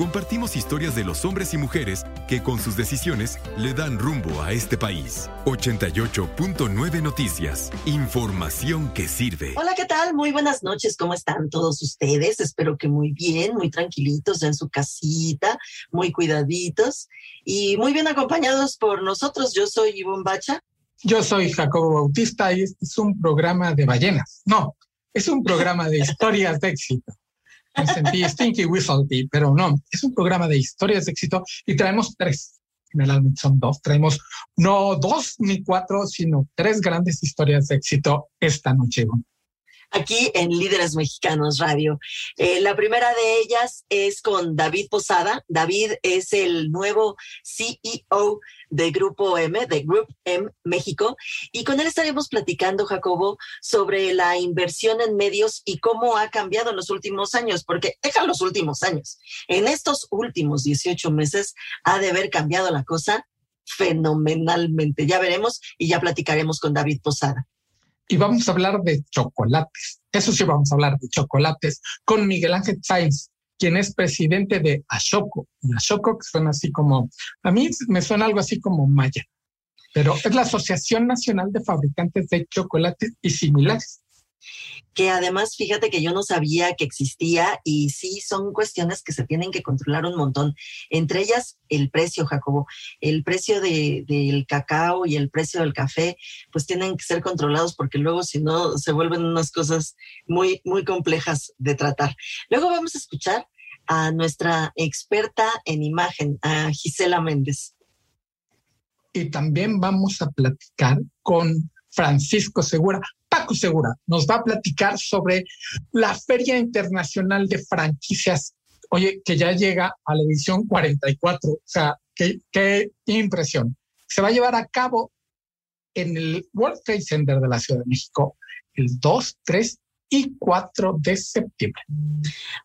Compartimos historias de los hombres y mujeres que con sus decisiones le dan rumbo a este país. 88.9 Noticias. Información que sirve. Hola, ¿qué tal? Muy buenas noches. ¿Cómo están todos ustedes? Espero que muy bien, muy tranquilitos en su casita, muy cuidaditos y muy bien acompañados por nosotros. Yo soy Ivonne Bacha. Yo soy Jacobo Bautista y este es un programa de ballenas. No, es un programa de historias de éxito me sentí Stinky Whistle pero no, es un programa de historias de éxito y traemos tres. Generalmente son dos. Traemos no dos ni cuatro, sino tres grandes historias de éxito esta noche aquí en Líderes Mexicanos Radio. Eh, la primera de ellas es con David Posada. David es el nuevo CEO de Grupo M, de Group M México, y con él estaremos platicando, Jacobo, sobre la inversión en medios y cómo ha cambiado en los últimos años, porque deja los últimos años. En estos últimos 18 meses ha de haber cambiado la cosa fenomenalmente. Ya veremos y ya platicaremos con David Posada y vamos a hablar de chocolates. Eso sí, vamos a hablar de chocolates con Miguel Ángel Sainz, quien es presidente de Ashoco. Y Ashoco que suena así como, a mí me suena algo así como Maya, pero es la Asociación Nacional de Fabricantes de Chocolates y similares que además fíjate que yo no sabía que existía y sí son cuestiones que se tienen que controlar un montón. Entre ellas el precio, Jacobo, el precio del cacao y el precio del café, pues tienen que ser controlados porque luego si no se vuelven unas cosas muy, muy complejas de tratar. Luego vamos a escuchar a nuestra experta en imagen, a Gisela Méndez. Y también vamos a platicar con Francisco Segura. Paco Segura nos va a platicar sobre la Feria Internacional de Franquicias, oye, que ya llega a la edición 44. O sea, qué, qué impresión. Se va a llevar a cabo en el World Trade Center de la Ciudad de México el 2, 3 y 4 de septiembre.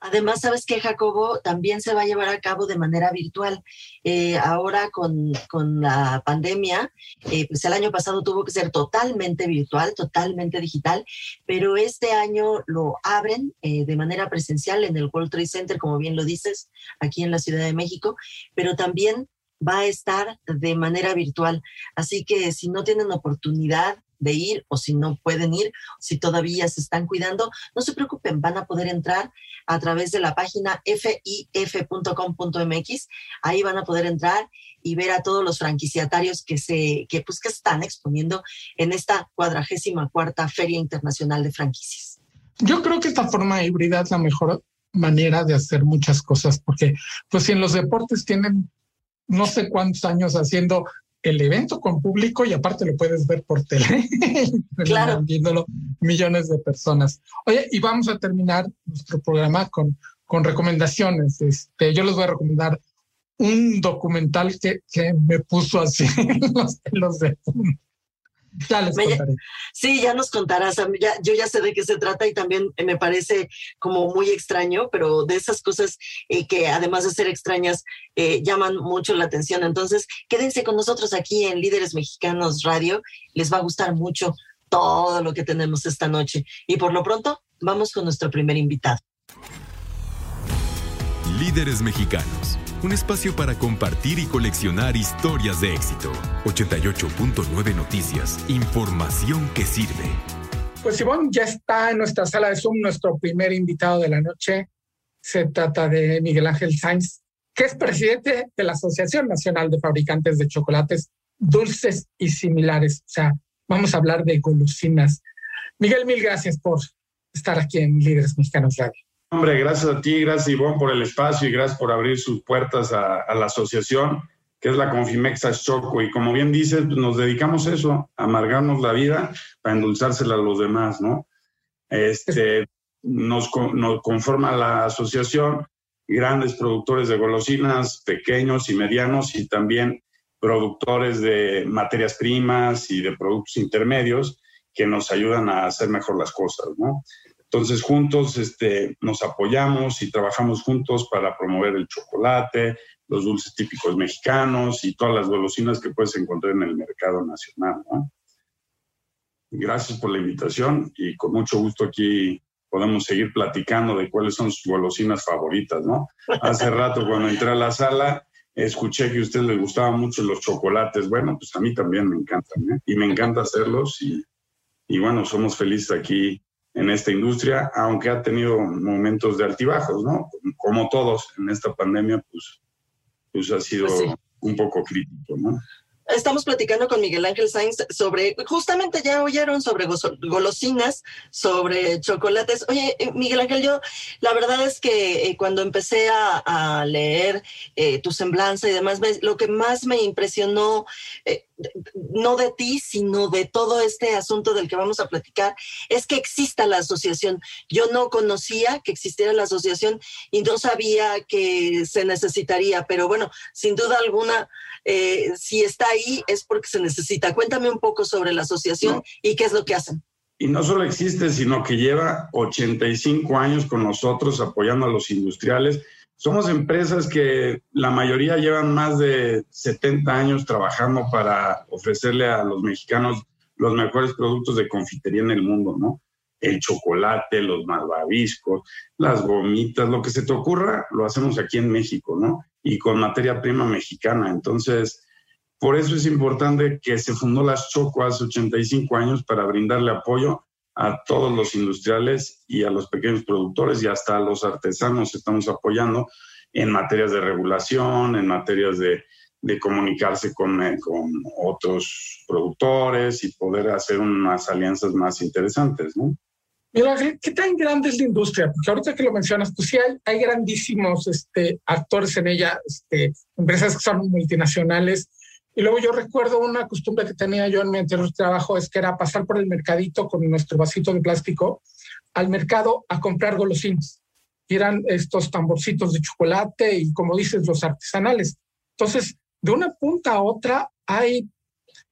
Además, sabes que Jacobo también se va a llevar a cabo de manera virtual. Eh, ahora con, la pandemia, eh, pues el año pasado tuvo que ser totalmente virtual, totalmente digital, pero este año lo abren eh, de manera presencial en el World Trade Center, como bien lo dices, aquí en la Ciudad de México, pero también va a estar de manera virtual. Así que si no tienen oportunidad de ir o si no pueden ir, si todavía se están cuidando, no se preocupen, van a poder entrar a través de la página fif.com.mx. Ahí van a poder entrar y ver a todos los franquiciatarios que se que pues que están exponiendo en esta cuadragésima cuarta Feria Internacional de Franquicias. Yo creo que esta forma híbrida es la mejor manera de hacer muchas cosas porque pues si en los deportes tienen no sé cuántos años haciendo el evento con público y aparte lo puedes ver por tele, claro. viéndolo millones de personas. Oye, y vamos a terminar nuestro programa con, con recomendaciones. Este, yo les voy a recomendar un documental que, que me puso así en los pelos de punta. Ya les contaré. Sí, ya nos contarás. yo ya sé de qué se trata y también me parece como muy extraño, pero de esas cosas eh, que además de ser extrañas eh, llaman mucho la atención. Entonces, quédense con nosotros aquí en Líderes Mexicanos Radio. Les va a gustar mucho todo lo que tenemos esta noche. Y por lo pronto, vamos con nuestro primer invitado. Líderes Mexicanos un espacio para compartir y coleccionar historias de éxito. 88.9 Noticias, información que sirve. Pues Ivonne, ya está en nuestra sala de Zoom nuestro primer invitado de la noche. Se trata de Miguel Ángel Sainz, que es presidente de la Asociación Nacional de Fabricantes de Chocolates Dulces y Similares. O sea, vamos a hablar de golosinas. Miguel, mil gracias por estar aquí en Líderes Mexicanos Radio. Hombre, gracias a ti, gracias Ivonne por el espacio y gracias por abrir sus puertas a, la asociación, que es la Confimexa Choco. Y como bien dices, pues, nos dedicamos a eso, a amargarnos la vida para endulzársela a los demás, ¿no? Este, nos, nos conforma la asociación grandes productores de golosinas, pequeños y medianos, y también productores de materias primas y de productos intermedios que nos ayudan a hacer mejor las cosas, ¿no? Entonces, juntos este, nos apoyamos y trabajamos juntos para promover el chocolate, los dulces típicos mexicanos y todas las golosinas que puedes encontrar en el mercado nacional. ¿no? Gracias por la invitación y con mucho gusto aquí podemos seguir platicando de cuáles son sus golosinas favoritas, ¿no? Hace rato cuando entré a la sala escuché que a usted le gustaban mucho los chocolates. Bueno, pues a mí también me encantan, ¿eh? Y me encanta hacerlos y, y bueno, somos felices aquí en esta industria, aunque ha tenido momentos de altibajos, ¿no? Como todos en esta pandemia, pues, pues ha sido pues un poco crítico, ¿no? Estamos platicando con Miguel Ángel Sainz sobre, justamente ya oyeron sobre golosinas, sobre chocolates. Oye, eh, Miguel Ángel, yo la verdad es que eh, cuando empecé a, leer eh, tu semblanza y demás, lo que más me impresionó, no de ti, sino de todo este asunto del que vamos a platicar, es que exista la asociación. Yo no conocía que existiera la asociación y no sabía que se necesitaría, pero bueno, sin duda alguna eh, si está ahí es porque se necesita. Cuéntame un poco sobre la asociación y qué es lo que hacen. Y no solo existe, sino que lleva 85 años con nosotros apoyando a los industriales. Somos empresas que la mayoría llevan más de 70 años trabajando para ofrecerle a los mexicanos los mejores productos de confitería en el mundo, ¿no? El chocolate, los malvaviscos, las gomitas, lo que se te ocurra, lo hacemos aquí en México, ¿no? y con materia prima mexicana. Entonces, por eso es importante que se fundó las Choco hace 85 años para brindarle apoyo a todos los industriales y a los pequeños productores y hasta a los artesanos estamos apoyando en materias de regulación, en materias de, de comunicarse con, eh, con, otros productores y poder hacer unas alianzas más interesantes, ¿qué tan grande es la industria? Porque ahorita que lo mencionas, pues sí hay, hay grandísimos este, actores en ella, este, empresas que son multinacionales. Y luego yo recuerdo una costumbre que tenía yo en mi anterior trabajo, es que era pasar por el mercadito con nuestro vasito de plástico al mercado a comprar golosinas. Y eran estos tamborcitos de chocolate y, como dices, los artesanales. Entonces, de una punta a otra hay,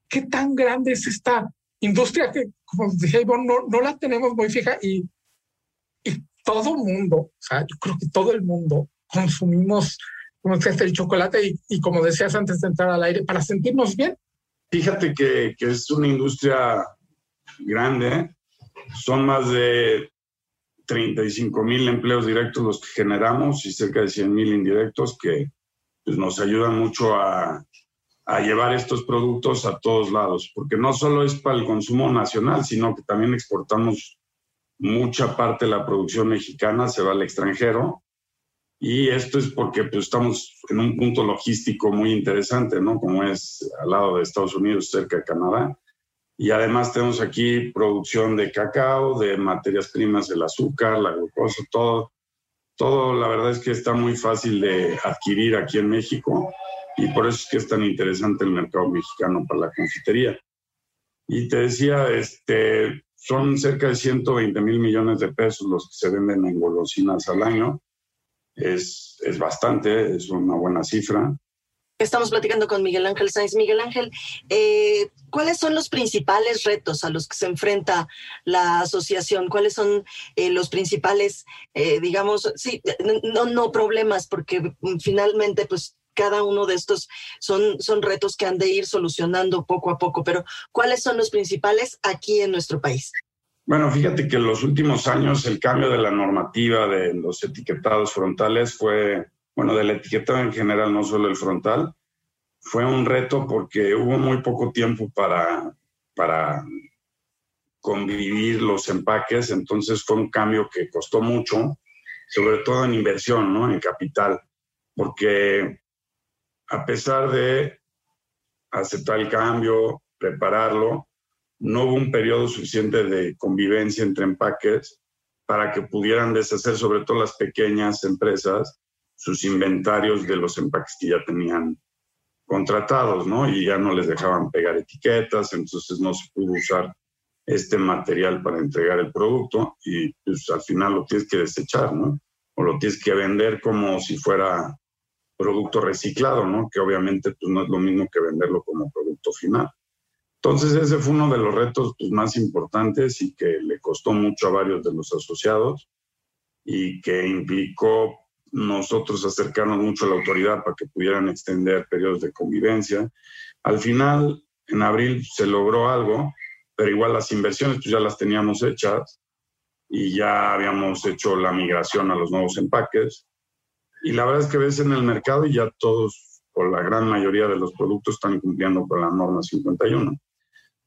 ¿qué tan grande es esta industria que, como dije, no, no la tenemos muy fija y, y todo mundo, o sea, yo creo que todo el mundo consumimos como el chocolate y, y, como decías antes de entrar al aire, para sentirnos bien. Fíjate que, que es una industria grande, son más de 35 mil empleos directos los que generamos y cerca de 100 mil indirectos que pues, nos ayudan mucho a, a llevar estos productos a todos lados, porque no solo es para el consumo nacional, sino que también exportamos mucha parte de la producción mexicana, se va al extranjero. Y esto es porque pues, estamos en un punto logístico muy interesante, ¿no? Como es al lado de Estados Unidos, cerca de Canadá. Y además tenemos aquí producción de cacao, de materias primas, el azúcar, la glucosa, todo. Todo, la verdad es que está muy fácil de adquirir aquí en México y por eso es que es tan interesante el mercado mexicano para la confitería. Y te decía, este, son cerca de 120 mil millones de pesos los que se venden en golosinas al año. Es, es bastante, es una buena cifra. Estamos platicando con Miguel Ángel Sáenz. Miguel Ángel, eh, ¿cuáles son los principales retos a los que se enfrenta la asociación? ¿Cuáles son eh, los principales, eh, digamos, sí, no, no problemas, porque finalmente, pues cada uno de estos son, son retos que han de ir solucionando poco a poco, pero ¿cuáles son los principales aquí en nuestro país? Bueno, fíjate que en los últimos años el cambio de la normativa de los etiquetados frontales fue, bueno, del etiquetado en general, no solo el frontal, fue un reto porque hubo muy poco tiempo para, para convivir los empaques, entonces fue un cambio que costó mucho, sobre todo en inversión, ¿no? En capital, porque a pesar de aceptar el cambio, prepararlo, no hubo un periodo suficiente de convivencia entre empaques para que pudieran deshacer, sobre todo las pequeñas empresas, sus inventarios de los empaques que ya tenían contratados, ¿no? Y ya no les dejaban pegar etiquetas, entonces no se pudo usar este material para entregar el producto y pues al final lo tienes que desechar, ¿no? O lo tienes que vender como si fuera producto reciclado, ¿no? Que obviamente pues, no es lo mismo que venderlo como producto final. Entonces ese fue uno de los retos pues, más importantes y que le costó mucho a varios de los asociados y que implicó nosotros acercarnos mucho a la autoridad para que pudieran extender periodos de convivencia. Al final, en abril se logró algo, pero igual las inversiones pues ya las teníamos hechas y ya habíamos hecho la migración a los nuevos empaques. Y la verdad es que ves en el mercado y ya todos, o la gran mayoría de los productos están cumpliendo con la norma 51.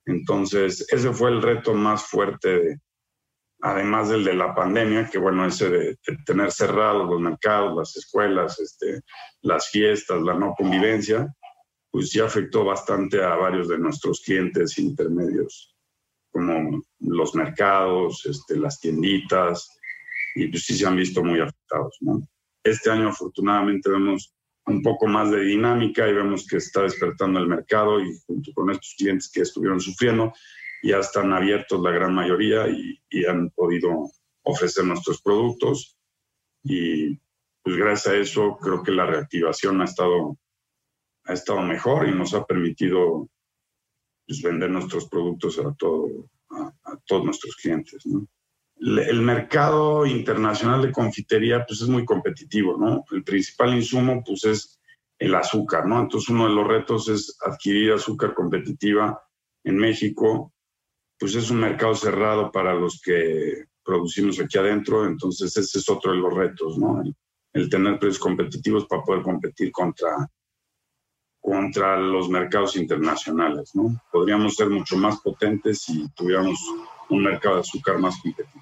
Entonces, ese fue el reto más fuerte de, además del de la pandemia, que bueno, ese de, tener cerrados los mercados, las escuelas, este, las fiestas, la no convivencia, pues sí afectó bastante a varios de nuestros clientes intermedios, como los mercados, este, las tienditas, y pues sí se han visto muy afectados. Este año afortunadamente vemos un poco más de dinámica y vemos que está despertando el mercado y junto con estos clientes que estuvieron sufriendo, ya están abiertos la gran mayoría y, han podido ofrecer nuestros productos. Y pues gracias a eso creo que la reactivación ha estado, ha estado mejor y nos ha permitido pues, vender nuestros productos a, todo, a, todos nuestros clientes. El mercado internacional de confitería pues es muy competitivo, ¿no? El principal insumo pues es el azúcar, ¿no? Entonces uno de los retos es adquirir azúcar competitiva en México pues es un mercado cerrado para los que producimos aquí adentro, entonces ese es otro de los retos, ¿no? El, tener precios competitivos para poder competir contra, contra los mercados internacionales, ¿no? Podríamos ser mucho más potentes si tuviéramos un mercado de azúcar más competitivo.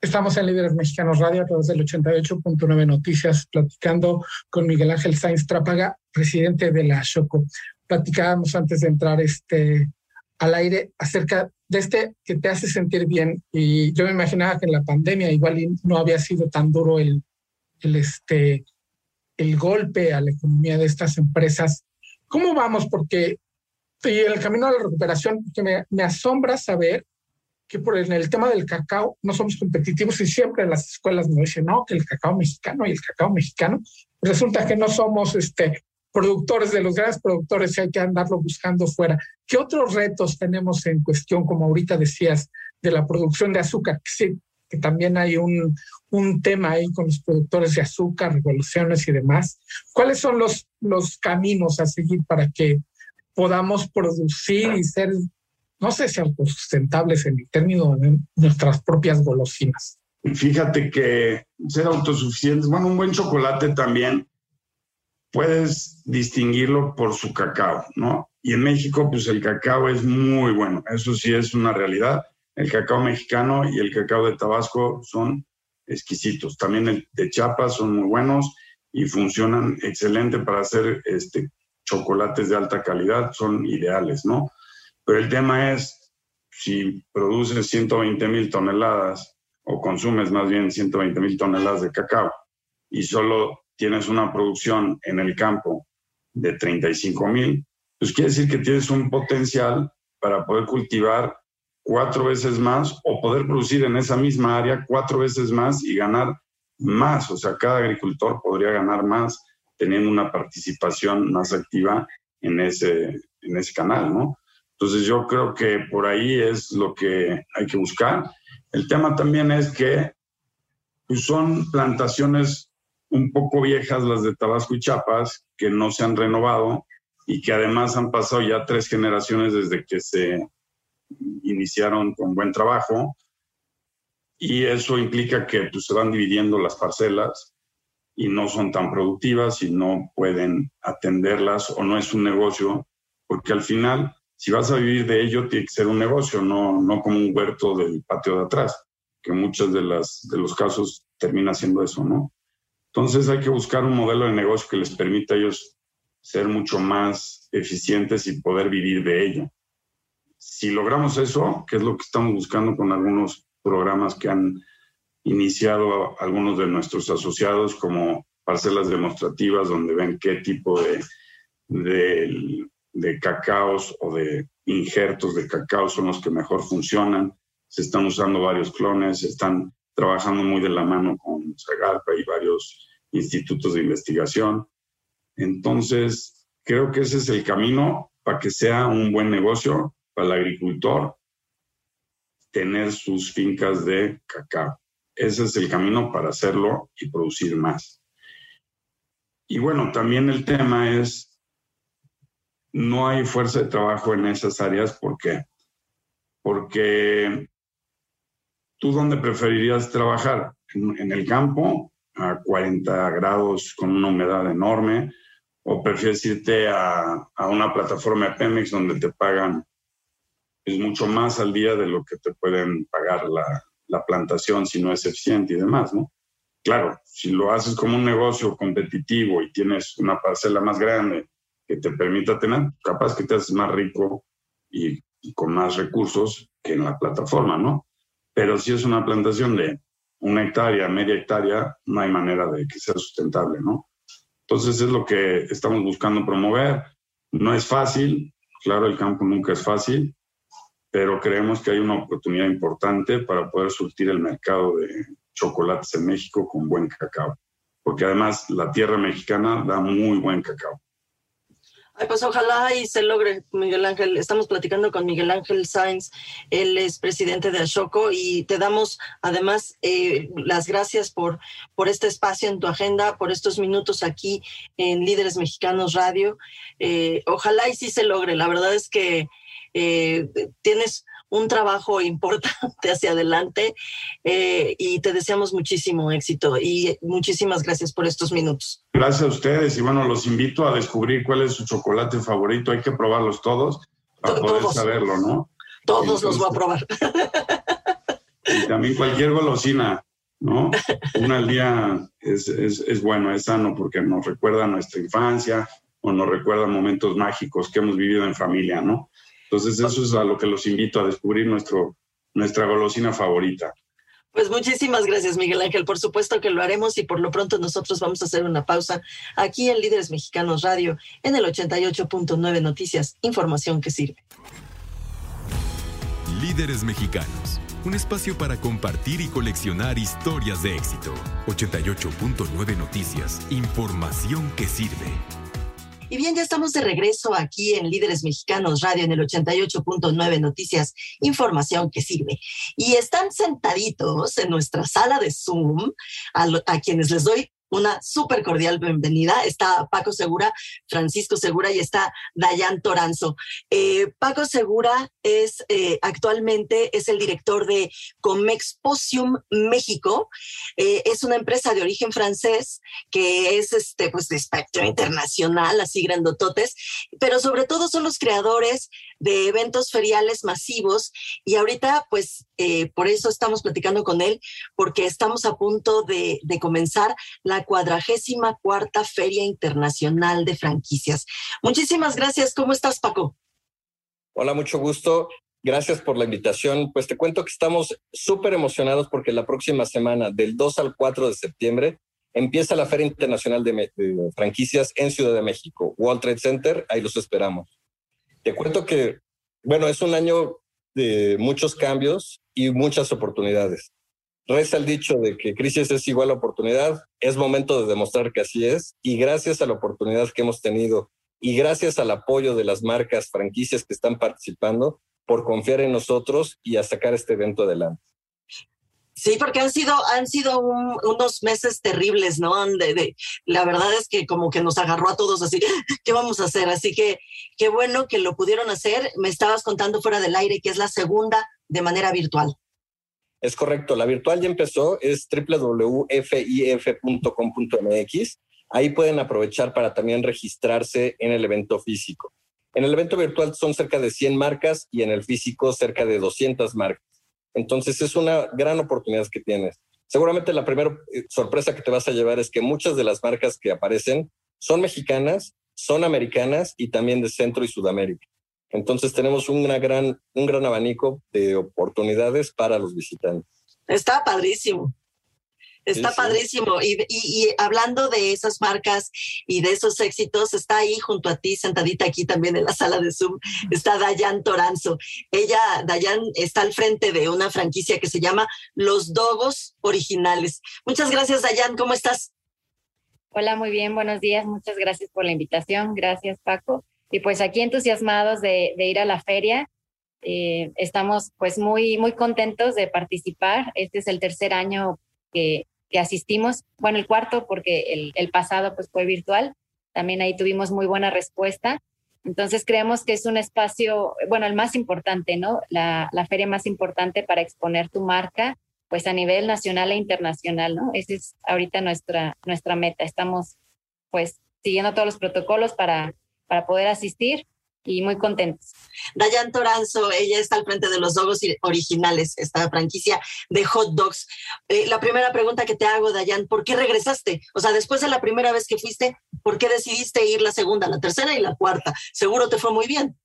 Estamos en Líderes Mexicanos Radio a través del 88.9 Noticias, platicando con Miguel Ángel Sainz Trápaga, presidente de la Choco. Platicábamos antes de entrar este, al aire acerca de este que te hace sentir bien. Y yo me imaginaba que en la pandemia igual no había sido tan duro el, el, este, el golpe a la economía de estas empresas. ¿Cómo vamos? Porque y el camino a la recuperación, que me, me asombra saber que por en el tema del cacao no somos competitivos y siempre las escuelas me dicen, no, que el cacao mexicano y el cacao mexicano. Resulta que no somos este, productores, de los grandes productores, hay que andarlo buscando fuera. ¿Qué otros retos tenemos en cuestión, como ahorita decías, de la producción de azúcar? Sí, que también hay un, un tema ahí con los productores de azúcar, revoluciones y demás. ¿Cuáles son los, los caminos a seguir para que podamos producir y ser, no sé si autosustentables en el término de nuestras propias golosinas? Fíjate que ser autosuficientes, bueno, un buen chocolate también puedes distinguirlo por su cacao, ¿no? Y en México, pues el cacao es muy bueno, eso sí es una realidad. El cacao mexicano y el cacao de Tabasco son exquisitos. También el de Chiapas son muy buenos y funcionan excelente para hacer este, chocolates de alta calidad, son ideales, ¿no? Pero el tema es, si produces 120 mil toneladas o consumes más bien 120 mil toneladas de cacao y solo tienes una producción en el campo de 35 mil, pues quiere decir que tienes un potencial para poder cultivar cuatro veces más o poder producir en esa misma área cuatro veces más y ganar más. O sea, cada agricultor podría ganar más teniendo una participación más activa en ese, en ese canal, ¿no? Entonces yo creo que por ahí es lo que hay que buscar. El tema también es que pues, son plantaciones un poco viejas las de Tabasco y Chiapas, que no se han renovado y que además han pasado ya tres generaciones desde que se iniciaron con buen trabajo. Y eso implica que pues, se van dividiendo las parcelas y no son tan productivas y no pueden atenderlas o no es un negocio, porque al final, si vas a vivir de ello, tiene que ser un negocio, no, no como un huerto del patio de atrás, que muchos de, las, de los casos termina siendo eso, ¿no? Entonces hay que buscar un modelo de negocio que les permita a ellos ser mucho más eficientes y poder vivir de ello. Si logramos eso, que es lo que estamos buscando con algunos programas que han iniciado algunos de nuestros asociados como parcelas demostrativas donde ven qué tipo de, de, de cacaos o de injertos de cacao son los que mejor funcionan. Se están usando varios clones, se están trabajando muy de la mano con Zagarpa y varios institutos de investigación. Entonces, creo que ese es el camino para que sea un buen negocio para el agricultor tener sus fincas de cacao. Ese es el camino para hacerlo y producir más. Y bueno, también el tema es, no hay fuerza de trabajo en esas áreas. ¿Por qué? Porque tú dónde preferirías trabajar? En, el campo, a 40 grados con una humedad enorme, o prefieres irte a, a una plataforma de Pemex donde te pagan es mucho más al día de lo que te pueden pagar la, la plantación si no es eficiente y demás, ¿no? Claro, si lo haces como un negocio competitivo y tienes una parcela más grande que te permita tener, capaz que te haces más rico y, con más recursos que en la plataforma, ¿no? Pero si es una plantación de una hectárea, media hectárea, no hay manera de que sea sustentable, ¿no? Entonces es lo que estamos buscando promover. No es fácil, claro, el campo nunca es fácil, pero creemos que hay una oportunidad importante para poder surtir el mercado de chocolates en México con buen cacao, porque además la tierra mexicana da muy buen cacao. Pues ojalá y se logre, Miguel Ángel. Estamos platicando con Miguel Ángel Sainz, él es presidente de Ashoco y te damos además eh, las gracias por, por este espacio en tu agenda, por estos minutos aquí en Líderes Mexicanos Radio. Eh, ojalá y sí se logre. La verdad es que eh, tienes un trabajo importante hacia adelante eh, y te deseamos muchísimo éxito y muchísimas gracias por estos minutos. Gracias a ustedes y bueno, los invito a descubrir cuál es su chocolate favorito. Hay que probarlos todos para poder saberlo, ¿no? Todos los voy a probar. Y también cualquier golosina, ¿no? Una al día es, es, es bueno, es sano porque nos recuerda nuestra infancia o nos recuerda momentos mágicos que hemos vivido en familia, ¿no? Entonces eso es a lo que los invito a descubrir nuestro, nuestra golosina favorita. Pues muchísimas gracias, Miguel Ángel. Por supuesto que lo haremos y por lo pronto nosotros vamos a hacer una pausa aquí en Líderes Mexicanos Radio en el 88.9 Noticias, información que sirve. Líderes Mexicanos, un espacio para compartir y coleccionar historias de éxito. 88.9 Noticias, información que sirve. Y bien, ya estamos de regreso aquí en Líderes Mexicanos Radio en el 88.9 Noticias, información que sirve. Y están sentaditos en nuestra sala de Zoom, a, a quienes les doy una súper cordial bienvenida. Está Paco Segura, Francisco Segura y está Dayan Toranzo. Eh, Paco Segura es eh, actualmente es el director de Comexposium México. Eh, es una empresa de origen francés que es este, pues, de espectro internacional, así grandototes, pero sobre todo son los creadores de eventos feriales masivos y ahorita pues por eso estamos platicando con él porque estamos a punto de, de comenzar la cuadragésima cuarta Feria Internacional de Franquicias. Muchísimas gracias. ¿Cómo estás, Paco? Hola, mucho gusto. Gracias por la invitación. Pues te cuento que estamos súper emocionados porque la próxima semana, del 2 al 4 de septiembre, empieza la Feria Internacional de, de Franquicias en Ciudad de México, World Trade Center. Ahí los esperamos. Te cuento que, bueno, es un año de muchos cambios y muchas oportunidades. Reza el dicho de que crisis es igual a oportunidad. Es momento de demostrar que así es. Y gracias a la oportunidad que hemos tenido y gracias al apoyo de las marcas franquicias que están participando por confiar en nosotros y a sacar este evento adelante. Sí, porque han sido, han sido unos meses terribles, ¿no? La verdad es que como que nos agarró a todos así, ¿qué vamos a hacer? Así que qué bueno que lo pudieron hacer. Me estabas contando fuera del aire que es la segunda de manera virtual. Es correcto, la virtual ya empezó, es www.fif.com.mx. Ahí pueden aprovechar para también registrarse en el evento físico. En el evento virtual son cerca de 100 marcas y en el físico cerca de 200 marcas. Entonces es una gran oportunidad que tienes. Seguramente la primera eh, sorpresa que te vas a llevar es que muchas de las marcas que aparecen son mexicanas, son americanas y también de Centro y Sudamérica. Entonces tenemos gran, un gran abanico de oportunidades para los visitantes. Está padrísimo. Está padrísimo. Y, hablando de esas marcas y de esos éxitos, está ahí junto a ti, sentadita aquí también en la sala de Zoom, está Dayan Toranzo. Ella, Dayan, está al frente de una franquicia que se llama Los Dogos Originales. Muchas gracias, Dayan. ¿Cómo estás? Hola, muy bien. Buenos días. Muchas gracias por la invitación. Gracias, Paco. Y pues aquí entusiasmados de, ir a la feria. Eh, estamos pues muy, muy contentos de participar. Este es el tercer año que, asistimos, bueno, el cuarto porque el, pasado pues fue virtual, también ahí tuvimos muy buena respuesta. Entonces creemos que es un espacio, bueno, el más importante, ¿no? La, la feria más importante para exponer tu marca, pues a nivel nacional e internacional, ¿no? Esa es ahorita nuestra, nuestra meta. Estamos pues siguiendo todos los protocolos para, para poder asistir y muy contentos. Dayan Toranzo, ella está al frente de los Dogos originales, esta franquicia de hot dogs. Eh, la primera pregunta que te hago, Dayan, ¿por qué regresaste? O sea, después de la primera vez que fuiste, ¿por qué decidiste ir la segunda, la tercera y la cuarta? Seguro te fue muy bien.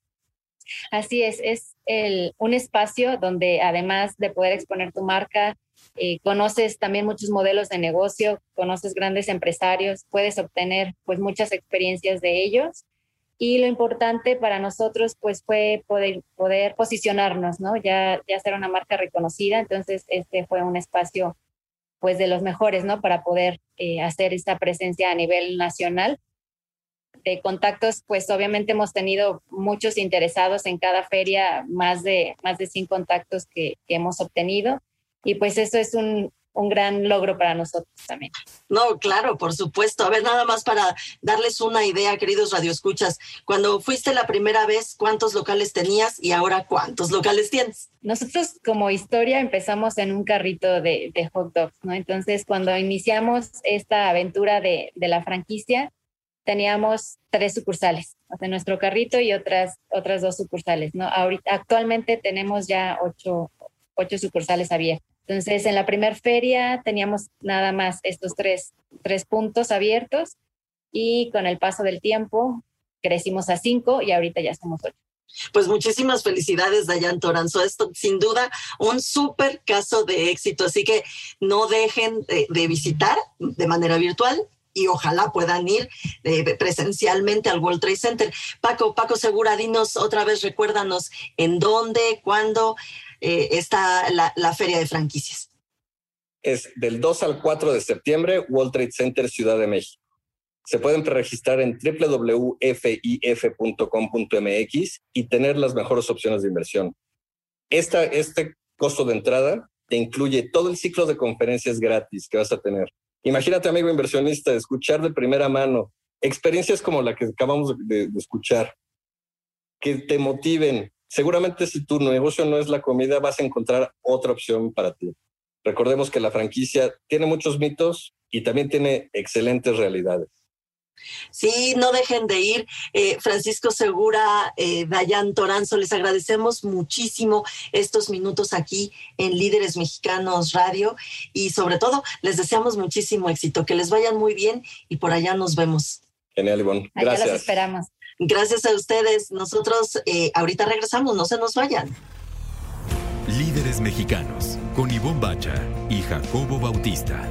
Así es, es el, un espacio donde además de poder exponer tu marca, eh, conoces también muchos modelos de negocio, conoces grandes empresarios, puedes obtener pues muchas experiencias de ellos y lo importante para nosotros pues fue poder, poder posicionarnos, ¿no? Ya, ya ser una marca reconocida, entonces este fue un espacio pues de los mejores, ¿no? Para poder eh, hacer esta presencia a nivel nacional. De contactos, pues obviamente hemos tenido muchos interesados en cada feria, más de, más de 100 contactos que, que hemos obtenido. Y pues eso es un, un gran logro para nosotros también. No, claro, por supuesto. A ver, nada más para darles una idea, queridos radioescuchas. Cuando fuiste la primera vez, ¿cuántos locales tenías y ahora cuántos locales tienes? Nosotros como historia empezamos en un carrito de, hot dogs, ¿no? Entonces, cuando iniciamos esta aventura de, la franquicia, teníamos tres sucursales, o sea, nuestro carrito y otras, otras dos sucursales, ¿no? Ahorita, actualmente tenemos ya ocho, ocho sucursales abiertas. Entonces, en la primera feria teníamos nada más estos tres, tres puntos abiertos y con el paso del tiempo crecimos a cinco y ahorita ya somos ocho. Pues muchísimas felicidades, Dayan Toranzo. Esto sin duda un súper caso de éxito, así que no dejen de, visitar de manera virtual y ojalá puedan ir eh, presencialmente al World Trade Center. Paco, Paco Segura, dinos otra vez, recuérdanos en dónde, cuándo, eh, está la, feria de franquicias? Es del 2 al 4 de septiembre, World Trade Center Ciudad de México. Se pueden preregistrar en www.fif.com.mx y tener las mejores opciones de inversión. Este costo de entrada te incluye todo el ciclo de conferencias gratis que vas a tener. Imagínate, amigo inversionista, escuchar de primera mano experiencias como la que acabamos de escuchar, que te motiven, seguramente si tu negocio no es la comida, vas a encontrar otra opción para ti. Recordemos que la franquicia tiene muchos mitos y también tiene excelentes realidades. Sí, no dejen de ir. Eh, Francisco Segura, eh, Dayan Toranzo, les agradecemos muchísimo estos minutos aquí en Líderes Mexicanos Radio y sobre todo les deseamos muchísimo éxito, que les vayan muy bien y por allá nos vemos. Genial, Ivonne. Gracias. Allá los esperamos. Gracias a ustedes. Nosotros eh, ahorita regresamos, no se nos vayan. Líderes mexicanos con Ivonne Bacha y Jacobo Bautista.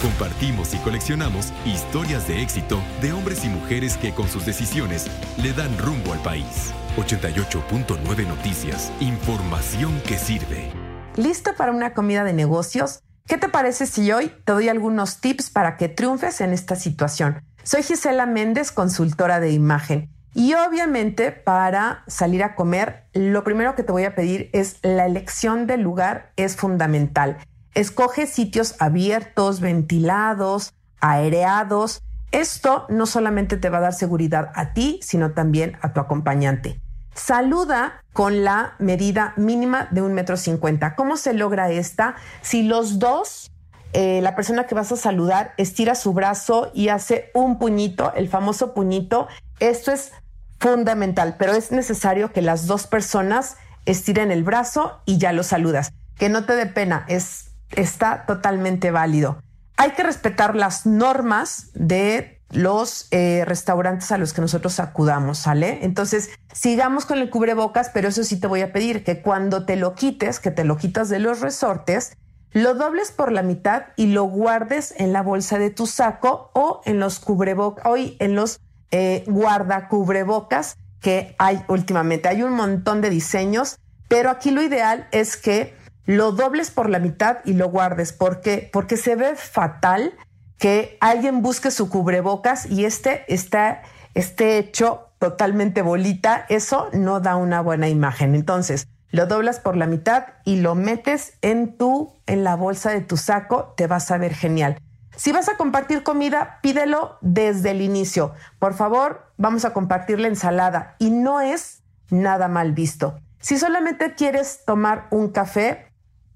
Compartimos y coleccionamos historias de éxito de hombres y mujeres que con sus decisiones le dan rumbo al país. 88.9 Noticias. Información que sirve. ¿Listo para una comida de negocios? ¿Qué te parece si hoy te doy algunos tips para que triunfes en esta situación? Soy Gisela Méndez, consultora de imagen. Y obviamente para salir a comer, lo primero que te voy a pedir es la elección del lugar es fundamental. Escoge sitios abiertos, ventilados, aireados. Esto no solamente te va a dar seguridad a ti, sino también a tu acompañante. Saluda con la medida mínima de un metro cincuenta. ¿Cómo se logra esta? Si los dos eh, la persona que vas a saludar estira su brazo y hace un puñito, el famoso puñito. Esto es fundamental, pero es necesario que las dos personas estiren el brazo y ya lo saludas. Que no te dé pena, es, está totalmente válido. Hay que respetar las normas de los eh, restaurantes a los que nosotros acudamos, ¿sale? Entonces, sigamos con el cubrebocas, pero eso sí te voy a pedir que cuando te lo quites, que te lo quitas de los resortes, lo dobles por la mitad y lo guardes en la bolsa de tu saco o en los cubrebocas, hoy en los eh, guarda cubrebocas que hay últimamente. Hay un montón de diseños, pero aquí lo ideal es que lo dobles por la mitad y lo guardes. ¿Por qué? Porque se ve fatal que alguien busque su cubrebocas y este está esté hecho totalmente bolita. Eso no da una buena imagen. Entonces, lo doblas por la mitad y lo metes en tu en la bolsa de tu saco, te vas a ver genial. Si vas a compartir comida, pídelo desde el inicio. Por favor, vamos a compartir la ensalada y no es nada mal visto. Si solamente quieres tomar un café,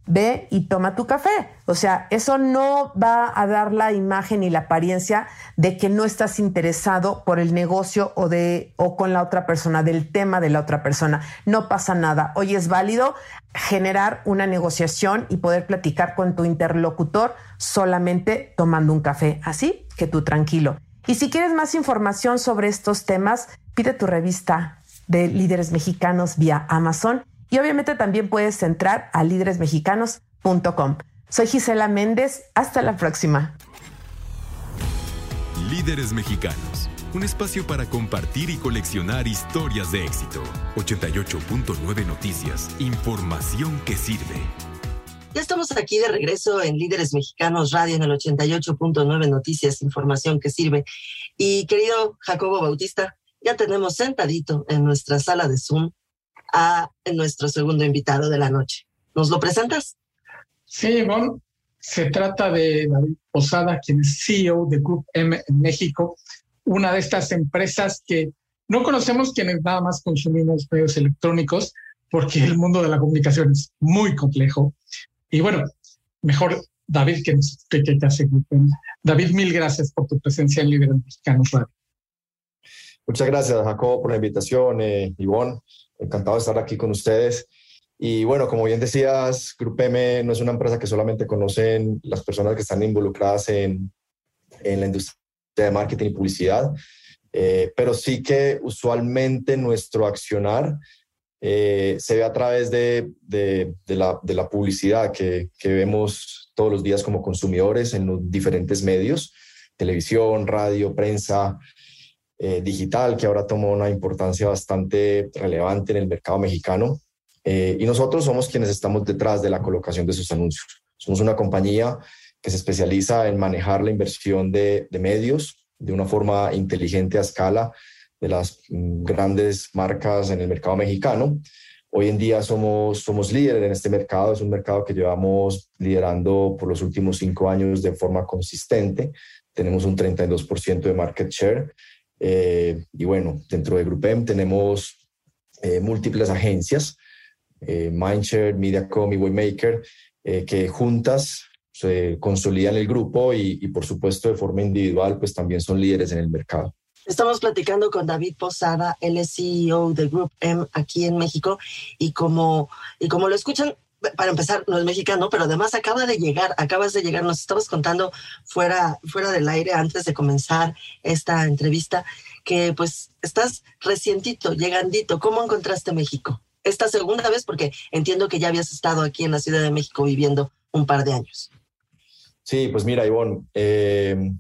ve y toma tu café. O sea, eso no va a dar la imagen y la apariencia de que no estás interesado por el negocio o de o con la otra persona, del tema de la otra persona. No pasa nada. Hoy es válido generar una negociación y poder platicar con tu interlocutor solamente tomando un café, así que tú tranquilo. Y si quieres más información sobre estos temas, pide tu revista de líderes mexicanos vía Amazon y obviamente también puedes entrar a líderesmexicanos.com. Soy Gisela Méndez, hasta la próxima. Líderes Mexicanos, un espacio para compartir y coleccionar historias de éxito. 88.9 Noticias, información que sirve. Ya estamos aquí de regreso en Líderes Mexicanos Radio en el 88.9 Noticias, información que sirve. Y querido Jacobo Bautista, ya tenemos sentadito en nuestra sala de Zoom a nuestro segundo invitado de la noche. ¿Nos lo presentas? Sí, bueno, se trata de David Posada, quien es CEO de Group M en México, una de estas empresas que no conocemos quienes nada más consumimos medios electrónicos, porque el mundo de la comunicación es muy complejo. Y bueno, mejor David que nos explique qué hace Group M. David, mil gracias por tu presencia en Líderes Mexicanos Radio. Muchas gracias, Jacobo, por la invitación, eh, Ivonne. Encantado de estar aquí con ustedes. Y bueno, como bien decías, Grupo M no es una empresa que solamente conocen las personas que están involucradas en, en la industria de marketing y publicidad, eh, pero sí que usualmente nuestro accionar eh, se ve a través de, de, la, de la, publicidad que, que, vemos todos los días como consumidores en los diferentes medios, televisión, radio, prensa, eh, digital, que ahora toma una importancia bastante relevante en el mercado mexicano. Eh, y nosotros somos quienes estamos detrás de la colocación de esos anuncios. Somos una compañía que se especializa en manejar la inversión de, medios de una forma inteligente a escala de las mm, grandes marcas en el mercado mexicano. Hoy en día somos, somos líderes en este mercado, es un mercado que llevamos liderando por los últimos cinco años de forma consistente. Tenemos un 32% de market share eh, y bueno, dentro de GroupM tenemos eh, múltiples agencias, eh, Mindshare, Mediacom y Waymaker, que juntas se consolidan el grupo y, y, por supuesto de forma individual, pues también son líderes en el mercado. Estamos platicando con David Posada, él es CEO de Group M aquí en México y como, y como lo escuchan, para empezar, no es mexicano, pero además acaba de llegar, acabas de llegar, nos estabas contando fuera, fuera del aire antes de comenzar esta entrevista, que pues estás recientito, llegandito. ¿Cómo encontraste México? Esta segunda vez, porque entiendo que ya habías estado aquí en la Ciudad de México viviendo un par de años. Sí, pues mira, Ivonne, eh,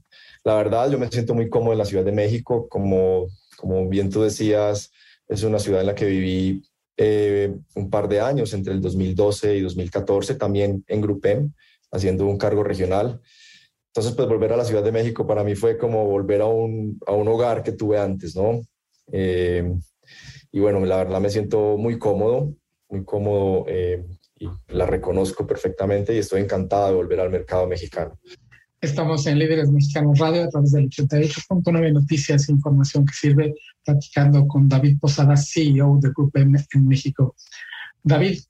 la verdad yo me siento muy cómodo en la Ciudad de México, como, como bien tú decías, es una ciudad en la que viví eh, un par de años, entre el 2012 y 2014, también en Grupem, haciendo un cargo regional. Entonces, pues volver a la Ciudad de México para mí fue como volver a un, a un hogar que tuve antes, ¿no? Eh, y bueno, la verdad me siento muy cómodo, muy cómodo eh, y la reconozco perfectamente y estoy encantada de volver al mercado mexicano. Estamos en Líderes Mexicanos Radio a través del 88.9 Noticias e Información que sirve, platicando con David Posada, CEO de Grupo M en México. David,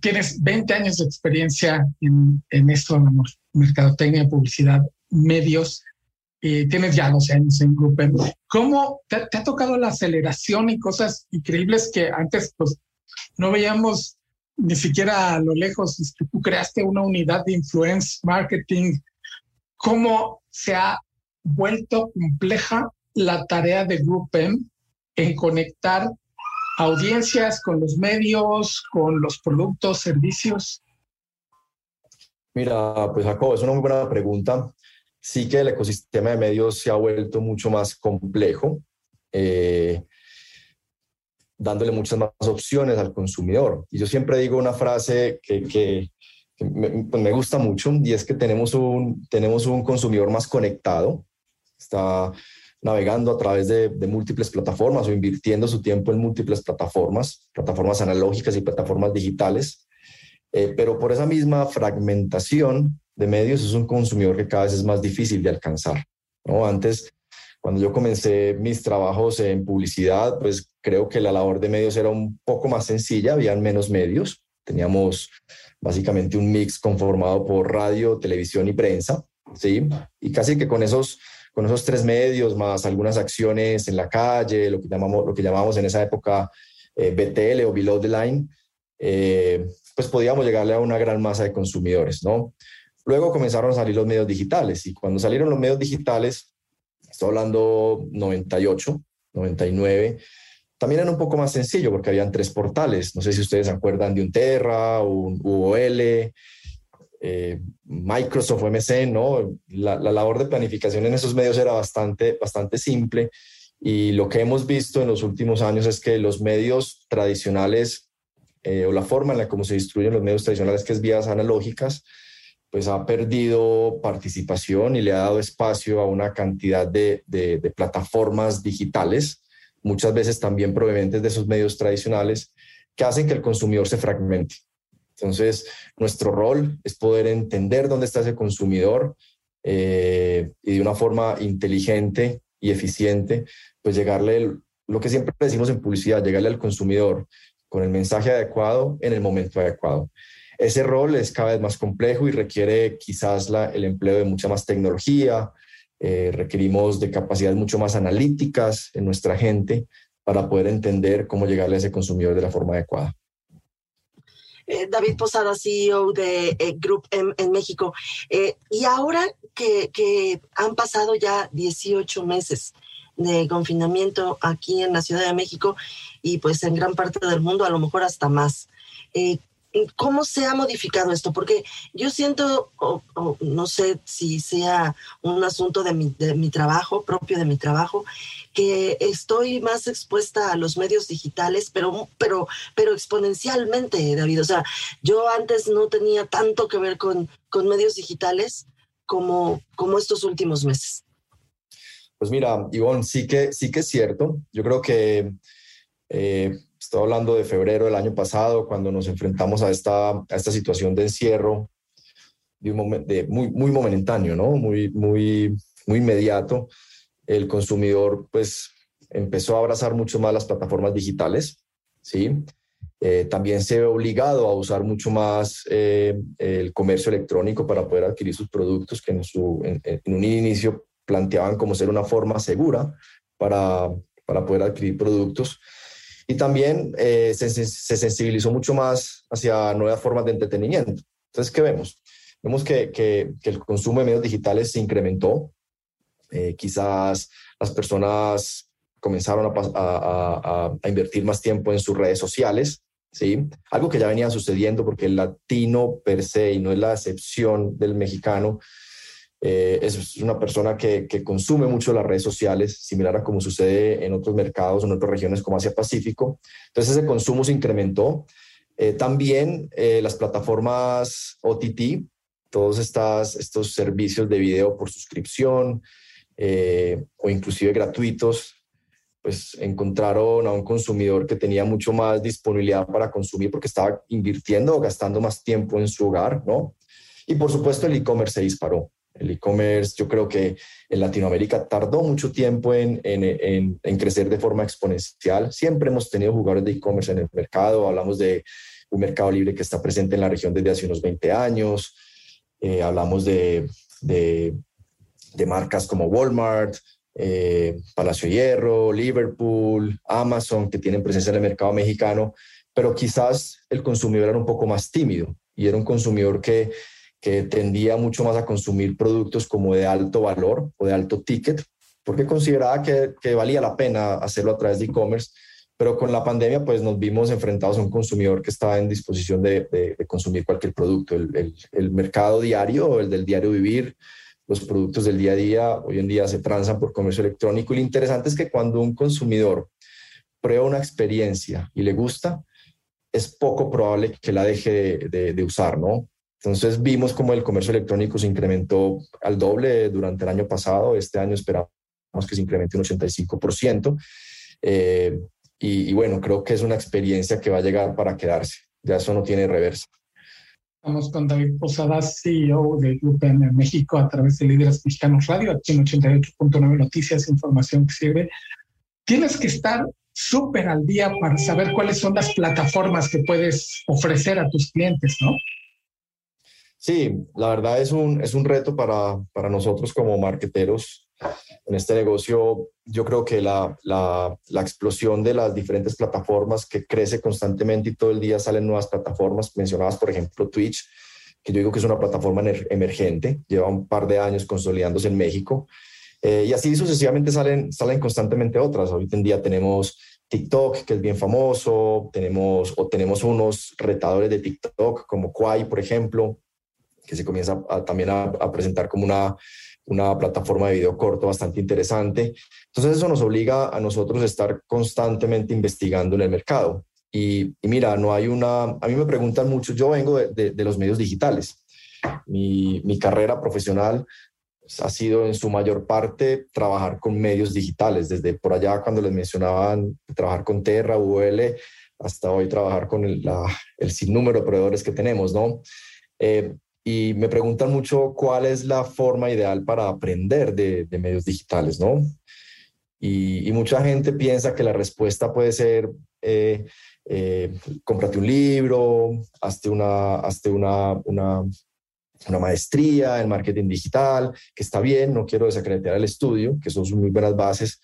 tienes 20 años de experiencia en, en esto, en la mercadotecnia, publicidad, medios, tienes ya 12 años en Grupo M. ¿Cómo te, ha tocado la aceleración y cosas increíbles que antes pues, no veíamos ni siquiera a lo lejos? Tú creaste una unidad de influence marketing cómo se ha vuelto compleja la tarea de GroupM en conectar audiencias con los medios, con los productos, servicios. Mira, pues Jacob, es una muy buena pregunta. Sí que el ecosistema de medios se ha vuelto mucho más complejo, eh, dándole muchas más opciones al consumidor. Y yo siempre digo una frase que, pues me, gusta mucho y es que tenemos un, tenemos un consumidor más conectado, está navegando a través de, múltiples plataformas o invirtiendo su tiempo en múltiples plataformas, plataformas analógicas y plataformas digitales. Eh, pero por esa misma fragmentación de medios es un consumidor que cada vez es más difícil de alcanzar. ¿no? Antes, cuando yo comencé mis trabajos en publicidad, pues creo que la labor de medios era un poco más sencilla, habían menos medios, teníamos básicamente un mix conformado por radio, televisión y prensa, ¿sí? Y casi que con esos con esos tres medios, más algunas acciones en la calle, lo que llamamos, lo que llamamos en esa época eh, BTL o Below the Line, eh, pues podíamos llegarle a una gran masa de consumidores, ¿no? Luego comenzaron a salir los medios digitales y cuando salieron los medios digitales, estoy hablando 98, 99, también era un poco más sencillo porque habían tres portales. No sé si ustedes se acuerdan de un Terra, un UOL, eh, Microsoft o MC, ¿no? La, labor de planificación en esos medios era bastante, bastante simple y lo que hemos visto en los últimos años es que los medios tradicionales eh, o la forma en la como se distribuyen los medios tradicionales, que es vías analógicas, pues ha perdido participación y le ha dado espacio a una cantidad de, de, de plataformas digitales, muchas veces también provenientes de esos medios tradicionales, que hacen que el consumidor se fragmente. Entonces, nuestro rol es poder entender dónde está ese consumidor eh, y de una forma inteligente y eficiente, pues llegarle lo que siempre decimos en publicidad, llegarle al consumidor con el mensaje adecuado en el momento adecuado. Ese rol es cada vez más complejo y requiere quizás el empleo de mucha más tecnología, eh, requerimos de capacidades mucho más analíticas en nuestra gente para poder entender cómo llegarle a ese consumidor de la forma adecuada. Eh, David Posada, CEO de eh, Group M en México. Eh, y ahora que, que, han pasado ya 18 meses de confinamiento aquí en la Ciudad de México y pues en gran parte del mundo, a lo mejor hasta más. ¿Cómo se ha modificado esto? Porque yo siento, no sé si sea un asunto de mi, de mi, trabajo, propio de mi trabajo, que estoy más expuesta a los medios digitales, pero, pero, pero exponencialmente, David. O sea, yo antes no tenía tanto que ver con, con medios digitales como, como estos últimos meses. Pues mira, Ivonne, sí que, sí que es cierto. Yo creo que... Eh, Estoy hablando de febrero del año pasado, cuando nos enfrentamos a esta, a esta situación de encierro de, un de muy, muy momentáneo, ¿no? Muy, muy, muy inmediato. El consumidor, pues, empezó a abrazar mucho más las plataformas digitales, ¿sí? Eh, también se ve obligado a usar mucho más eh, el comercio electrónico para poder adquirir sus productos que en, su, en, en, un inicio planteaban como ser una forma segura para, para poder adquirir productos. Y también eh, se, sensibilizó mucho más hacia nuevas formas de entretenimiento. Entonces, ¿qué vemos? Vemos que, que, el consumo de medios digitales se incrementó. Eh, quizás las personas comenzaron a, a, a, invertir más tiempo en sus redes sociales, ¿sí? Algo que ya venía sucediendo porque el latino per se, y no es la excepción del mexicano, eh, es una persona que, consume mucho las redes sociales, similar a como sucede en otros mercados, en otras regiones como Asia Pacífico. Entonces ese consumo se incrementó. Eh, también eh, las plataformas OTT, todos estas, estos servicios de video por suscripción o inclusive gratuitos, pues encontraron a un consumidor que tenía mucho más disponibilidad para consumir porque estaba invirtiendo o gastando más tiempo en su hogar, ¿no? Y por supuesto el e-commerce se disparó. El e-commerce, yo creo que en Latinoamérica tardó mucho tiempo en, en, en, crecer de forma exponencial. Siempre hemos tenido jugadores de e-commerce en el mercado. Hablamos de un mercado libre que está presente en la región desde hace unos 20 años. Eh, hablamos de, de, de, marcas como Walmart, eh, Palacio Hierro, Liverpool, Amazon, que tienen presencia en el mercado mexicano, pero quizás el consumidor era un poco más tímido y era un consumidor que que tendía mucho más a consumir productos como de alto valor o de alto ticket, porque consideraba que, valía la pena hacerlo a través de e-commerce, pero con la pandemia pues nos vimos enfrentados a un consumidor que estaba en disposición de, consumir cualquier producto. El, mercado diario, el del diario vivir, los productos del día a día, hoy en día se transan por comercio electrónico. Y lo interesante es que cuando un consumidor prueba una experiencia y le gusta, es poco probable que la deje de, de usar, ¿no? Entonces vimos como el comercio electrónico se incrementó al doble durante el año pasado. Este año esperamos que se incremente un 85%. Eh, y, bueno, creo que es una experiencia que va a llegar para quedarse. Ya eso no tiene reversa. Estamos con David Posada, CEO de en México a través de Líderes Mexicanos Radio, aquí en 88.9 Noticias, información que sirve. Tienes que estar súper al día para saber cuáles son las plataformas que puedes ofrecer a tus clientes, ¿no? Sí, la verdad es un, es un reto para, para nosotros como marqueteros en este negocio. Yo creo que la, la, la, explosión de las diferentes plataformas que crece constantemente y todo el día salen nuevas plataformas, mencionabas por ejemplo Twitch, que yo digo que es una plataforma emergente, lleva un par de años consolidándose en México. Eh, y así sucesivamente salen, salen constantemente otras. Ahorita en día tenemos TikTok, que es bien famoso, tenemos, o tenemos unos retadores de TikTok como Kwai, por ejemplo, que se comienza también a, presentar como una, una plataforma de video corto bastante interesante. Entonces eso nos obliga a nosotros a estar constantemente investigando en el mercado. Y, mira, no hay una, a mí me preguntan mucho, yo vengo de, de, los medios digitales. Mi, mi, carrera profesional ha sido en su mayor parte trabajar con medios digitales, desde por allá cuando les mencionaban trabajar con Terra, UL, hasta hoy trabajar con el, la, el sinnúmero de proveedores que tenemos, ¿no? Eh, y me preguntan mucho cuál es la forma ideal para aprender de, medios digitales, ¿no? Y, mucha gente piensa que la respuesta puede ser, eh, eh, cómprate un libro, hazte una, hazte una, una, maestría en marketing digital, que está bien, no quiero desacreditar el estudio, que son muy buenas bases,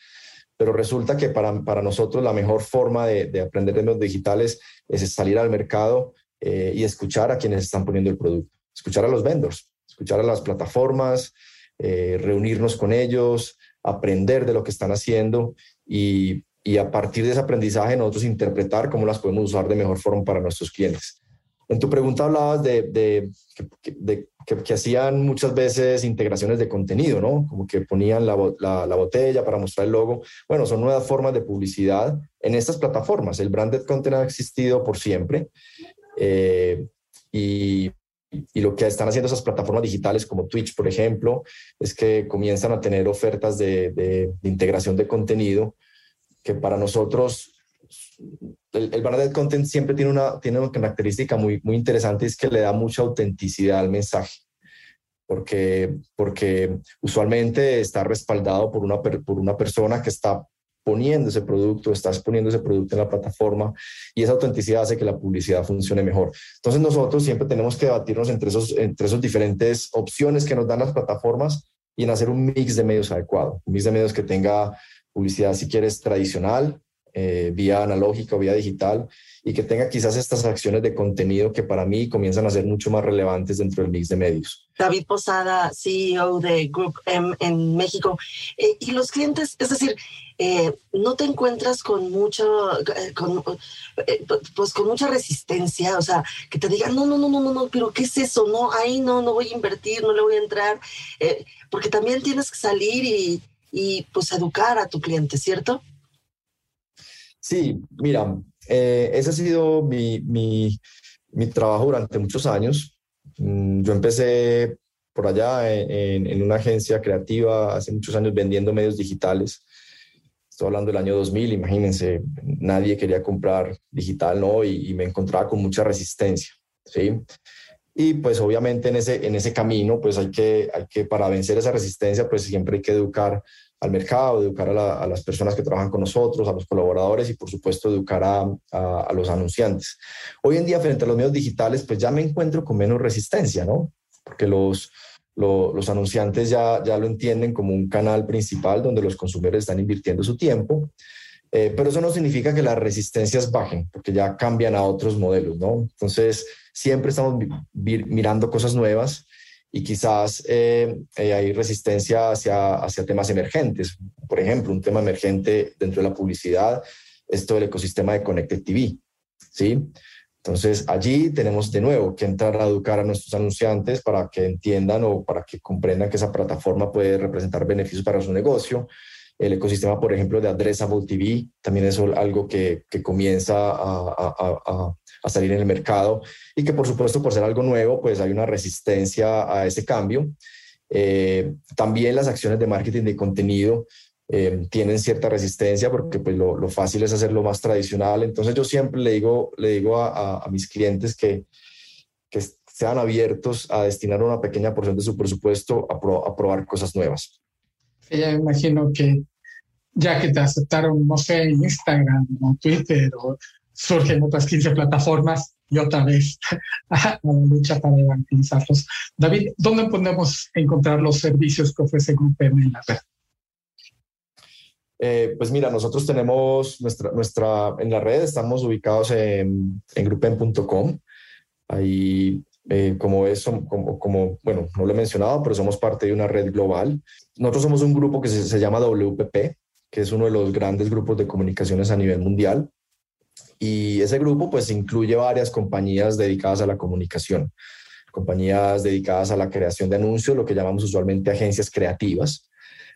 pero resulta que para, para nosotros la mejor forma de, de, aprender de medios digitales es salir al mercado eh, y escuchar a quienes están poniendo el producto escuchar a los vendors, escuchar a las plataformas, eh, reunirnos con ellos, aprender de lo que están haciendo y, y, a partir de ese aprendizaje nosotros interpretar cómo las podemos usar de mejor forma para nuestros clientes. En tu pregunta hablabas de, de, de, que, hacían muchas veces integraciones de contenido, ¿no? Como que ponían la, la, botella para mostrar el logo. Bueno, son nuevas formas de publicidad en estas plataformas. El branded content ha existido por siempre. Eh, y, y lo que están haciendo esas plataformas digitales como Twitch, por ejemplo, es que comienzan a tener ofertas de, integración de contenido que para nosotros el, el branded content siempre tiene una, tiene una característica muy, muy interesante, es que le da mucha autenticidad al mensaje, porque, porque usualmente está respaldado por una, por una persona que está poniendo ese producto, estás poniendo ese producto en la plataforma y esa autenticidad hace que la publicidad funcione mejor. Entonces nosotros siempre tenemos que debatirnos entre esos, entre esos diferentes opciones que nos dan las plataformas y en hacer un mix de medios adecuado, un mix de medios que tenga publicidad, si quieres, tradicional, eh, vía analógica o vía digital y que tenga quizás estas acciones de contenido que para mí comienzan a ser mucho más relevantes dentro del mix de medios. David Posada, CEO de Group M en México. Eh, y los clientes, es decir, eh, no te encuentras con mucho, con, pues con mucha resistencia, o sea, que te digan, no, no, no, no, no, no, pero ¿qué es eso? No, ahí no, no voy a invertir, no le voy a entrar, porque también tienes que salir y, y pues educar a tu cliente, ¿cierto? Sí, mira, eh, ese ha sido mi, mi, mi, trabajo durante muchos años. Mm, yo empecé por allá en, en, una agencia creativa hace muchos años vendiendo medios digitales. Estoy hablando del año 2000, imagínense, nadie quería comprar digital, ¿no? Y, y me encontraba con mucha resistencia, ¿sí? Y pues obviamente en ese, en ese camino, pues hay que, hay que, para vencer esa resistencia, pues siempre hay que educar al mercado, educar a, las personas que trabajan con nosotros, a los colaboradores y por supuesto educar a, los anunciantes. Hoy en día frente a los medios digitales pues ya me encuentro con menos resistencia, ¿no? Porque los, los anunciantes ya, ya lo entienden como un canal principal donde los consumidores están invirtiendo su tiempo. Eh, pero eso no significa que las resistencias bajen, porque ya cambian a otros modelos, ¿no? Entonces, siempre estamos mirando cosas nuevas y quizás eh, eh, hay resistencia hacia, hacia temas emergentes. Por ejemplo, un tema emergente dentro de la publicidad esto del ecosistema de Connected TV, ¿sí? Entonces, allí tenemos de nuevo que entrar a educar a nuestros anunciantes para que entiendan o para que comprendan que esa plataforma puede representar beneficios para su negocio. El ecosistema, por ejemplo, de Addressable TV también es algo que, que comienza a, a, a, salir en el mercado y que, por supuesto, por ser algo nuevo, pues hay una resistencia a ese cambio. Eh, también las acciones de marketing de contenido eh, tienen cierta resistencia porque pues lo, fácil es hacerlo más tradicional. Entonces yo siempre le digo, le digo a, mis clientes que, que sean abiertos a destinar una pequeña porción de su presupuesto a, probar cosas nuevas. Sí, ya imagino que ya que te aceptaron, no sé, Instagram o Twitter o surgen otras 15 plataformas y otra vez a la lucha para evangelizarlos. David, ¿dónde podemos encontrar los servicios que ofrece Grupo M en la red? Eh, pues mira, nosotros tenemos nuestra, nuestra, en la red estamos ubicados en, en grupen.com. Ahí, eh, como es, como, como, bueno, no lo he mencionado, pero somos parte de una red global. Nosotros somos un grupo que se, se llama WPP, que es uno de los grandes grupos de comunicaciones a nivel mundial. Y ese grupo pues incluye varias compañías dedicadas a la comunicación, compañías dedicadas a la creación de anuncios, lo que llamamos usualmente agencias creativas,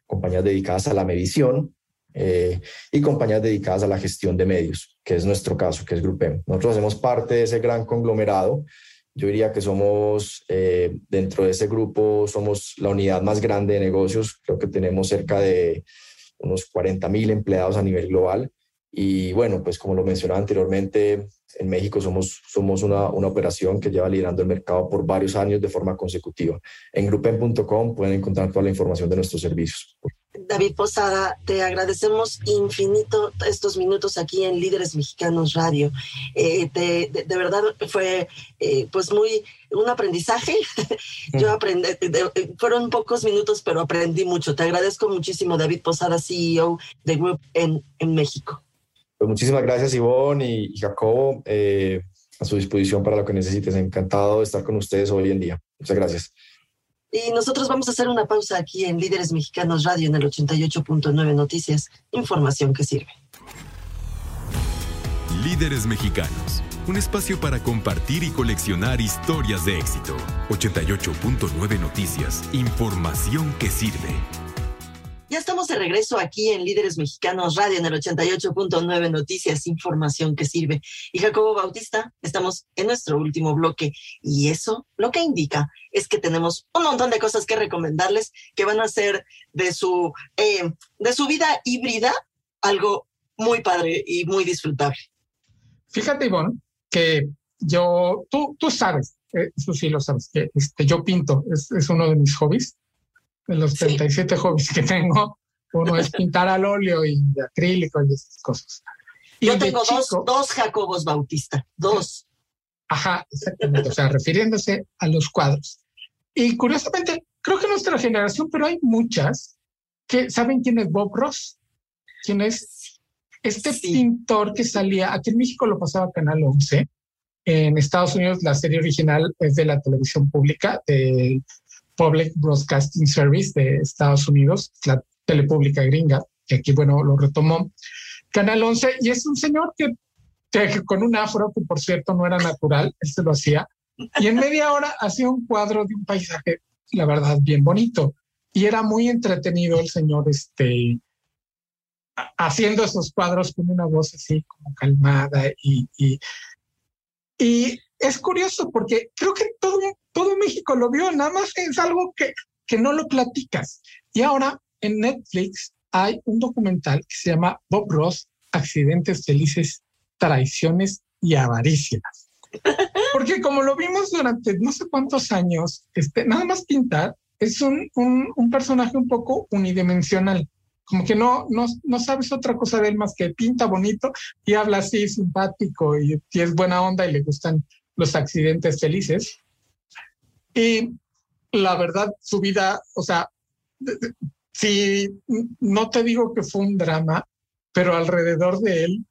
compañías dedicadas a la medición, eh, y compañías dedicadas a la gestión de medios, que es nuestro caso, que es Grupem. Nosotros hacemos parte de ese gran conglomerado. Yo diría que somos, eh, dentro de ese grupo, somos la unidad más grande de negocios. Creo que tenemos cerca de unos 40 mil empleados a nivel global. Y bueno, pues como lo mencionaba anteriormente, en México somos, somos una, una operación que lleva liderando el mercado por varios años de forma consecutiva. En grupem.com pueden encontrar toda la información de nuestros servicios. David Posada, te agradecemos infinito estos minutos aquí en Líderes Mexicanos Radio. Eh, de, verdad fue eh, pues muy un aprendizaje. Yo aprendí, fueron pocos minutos, pero aprendí mucho. Te agradezco muchísimo, David Posada, CEO de Group en, en México. Pues muchísimas gracias, Ivonne y, Jacobo. Eh, a su disposición para lo que necesites. Encantado de estar con ustedes hoy en día. Muchas gracias. Y nosotros vamos a hacer una pausa aquí en Líderes Mexicanos Radio en el 88.9 Noticias, información que sirve. Líderes Mexicanos, un espacio para compartir y coleccionar historias de éxito. 88.9 Noticias, información que sirve. Ya estamos de regreso aquí en Líderes Mexicanos Radio en el 88.9 Noticias, información que sirve. Y Jacobo Bautista, estamos en nuestro último bloque y eso lo que indica es que tenemos un montón de cosas que recomendarles que van a hacer de su, eh, de su vida híbrida algo muy padre y muy disfrutable. Fíjate, Ivonne, que yo, tú, tú sabes, eh, eso lo sabes, que este, yo pinto, es, es uno de mis hobbies de los 37 hobbies que tengo, uno es pintar al óleo y de acrílico y esas cosas. Yo tengo dos, dos Jacobos Bautista, dos. Ajá, exactamente, o sea, refiriéndose a los cuadros. Y curiosamente, creo que nuestra generación, pero hay muchas que saben quién es Bob Ross, quién es este pintor que salía, aquí en México lo pasaba Canal 11, en Estados Unidos la serie original es de la televisión pública, de Public Broadcasting Service de Estados Unidos, la telepública gringa, que aquí, bueno, lo retomó. Canal 11, y es un señor que, con un afro, que por cierto no era natural, él se lo hacía, y en media hora hacía un cuadro de un paisaje, la verdad, bien bonito. Y era muy entretenido el señor, este, haciendo esos cuadros con una voz así como calmada y, y, y es curioso porque creo que todo, todo México lo vio, nada más es algo que, que no lo platicas. Y ahora en Netflix hay un documental que se llama Bob Ross, Accidentes Felices, Traiciones y Avaricias. Porque como lo vimos durante no sé cuántos años, este, nada más pintar es un, un, un personaje un poco unidimensional como que no, no, no sabes otra cosa de él más que pinta bonito y habla así simpático y, y, es buena onda y le gustan los accidentes felices. Y la verdad, su vida, o sea, si no te digo que fue un drama, pero alrededor de él,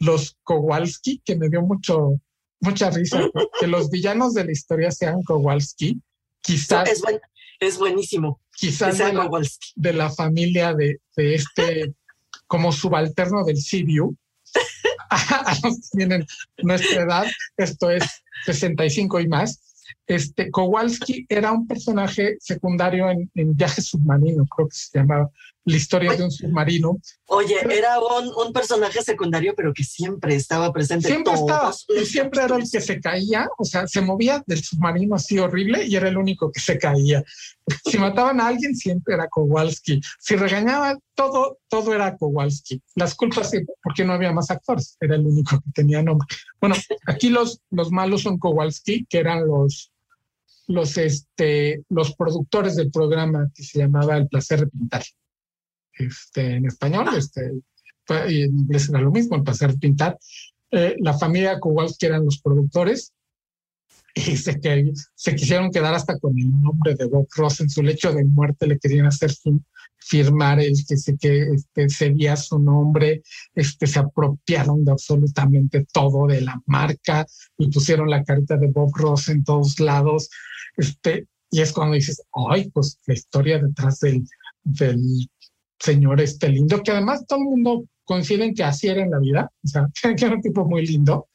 los Kowalski, que me dio mucho, mucha risa, que los villanos de la historia sean Kowalski, quizás... Es, es buenísimo. Quizás de la, de la, familia de, de este, como subalterno del CBU, a, los que tienen nuestra edad, esto es 65 y más, este, Kowalski era un personaje secundario en, en Viaje Submarino, creo que se llamaba la historia de un submarino. Oye, era un, un, personaje secundario, pero que siempre estaba presente. Siempre estaba, y siempre era el que se caía, o sea, se movía del submarino así horrible y era el único que se caía. Si mataban a alguien, siempre era Kowalski. Si regañaban, todo, todo era Kowalski. Las culpas, porque no había más actores, era el único que tenía nombre. Bueno, aquí los, los malos son Kowalski, que eran los, los, este, los productores del programa que se llamaba El placer de pintar este, en español, este, y en inglés era lo mismo, el placer de pintar. Eh, la familia Kowalski eran los productores y se, que, se quisieron quedar hasta con el nombre de Bob Ross en su lecho de muerte, le querían hacer firmar el que se que este, sería su nombre, este, se apropiaron de absolutamente todo de la marca y pusieron la carita de Bob Ross en todos lados. Este, y es cuando dices, ay, pues la historia detrás del, del señor este lindo, que además todo el mundo coincide que así era en la vida, o sea, que era un tipo muy lindo,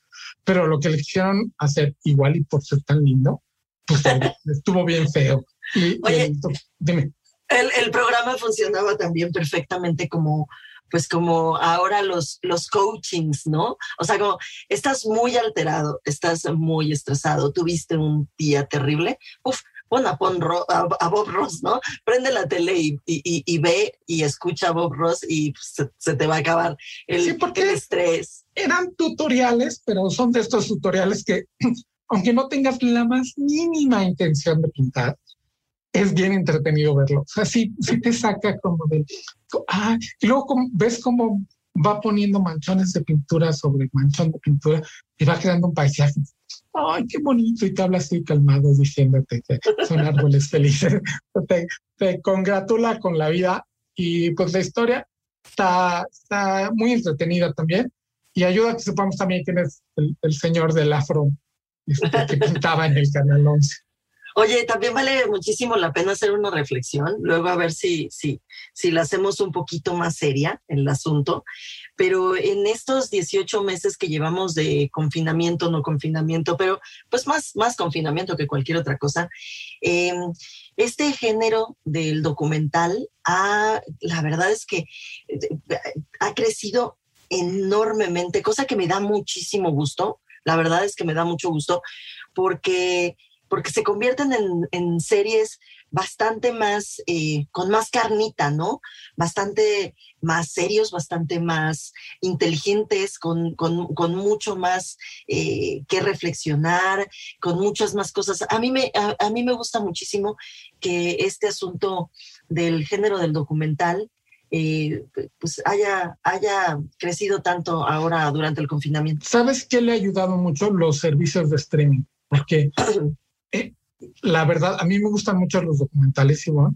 pero lo que le quisieron hacer igual y por ser tan lindo, pues estuvo bien feo. Y, Oye, dime. El, el, programa funcionaba también perfectamente como pues como ahora los, los coachings, ¿no? O sea, como estás muy alterado, estás muy estresado, tuviste un día terrible, uf, pon a, Bob Ross, ¿no? Prende la tele y, y, ve y escucha a Bob Ross y se, te va a acabar el, sí, porque el estrés. Eran tutoriales, pero son de estos tutoriales que, aunque no tengas la más mínima intención de pintar, es bien entretenido verlo. O sea, sí, sí te saca como de... Ah, y luego ves cómo va poniendo manchones de pintura sobre manchón de pintura y va creando un paisaje ay, qué bonito, y te habla así calmado diciéndote que son árboles felices. Te, congratula con la vida y pues la historia está, está muy entretenida también y ayuda a que sepamos también quién es el, señor del afro este, que pintaba en el Canal 11. Oye, también vale muchísimo la pena hacer una reflexión, luego a ver si, si, si la hacemos un poquito más seria el asunto, pero en estos 18 meses que llevamos de confinamiento, no confinamiento, pero pues más, más confinamiento que cualquier otra cosa, em, este género del documental ha, la verdad es que ha crecido enormemente, cosa que me da muchísimo gusto, la verdad es que me da mucho gusto, porque porque se convierten en, series bastante más, eh, con más carnita, ¿no? Bastante más serios, bastante más inteligentes, con, mucho más eh, que reflexionar, con muchas más cosas. A mí, me, a, mí me gusta muchísimo que este asunto del género del documental eh, pues haya, haya crecido tanto ahora durante el confinamiento. ¿Sabes qué le ha ayudado mucho los servicios de streaming? Porque Eh, la verdad, a mí me gustan mucho los documentales, Ivonne,